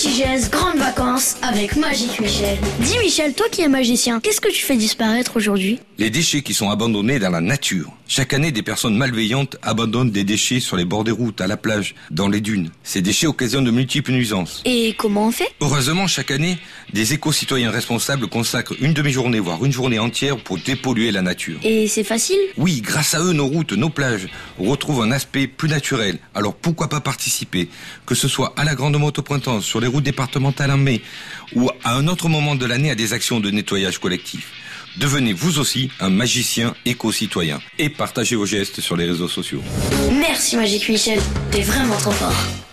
Petit geste, grandes vacances avec Magique Michel. Dis Michel, toi qui es magicien, qu'est-ce que tu fais disparaître aujourd'hui? Les déchets qui sont abandonnés dans la nature. Chaque année, des personnes malveillantes abandonnent des déchets sur les bords des routes, à la plage, dans les dunes. Ces déchets occasionnent de multiples nuisances. Et comment on fait? Heureusement, chaque année, des éco-citoyens responsables consacrent une demi-journée, voire une journée entière pour dépolluer la nature. Et c'est facile? Oui, grâce à eux, nos routes, nos plages retrouvent un aspect plus naturel. Alors pourquoi pas participer? Que ce soit à la grande moto printemps, sur les routes départementales en mai, ou à un autre moment de l'année à des actions de nettoyage collectif. Devenez vous aussi un magicien éco-citoyen et partagez vos gestes sur les réseaux sociaux. Merci Magique Michel, t'es vraiment trop fort.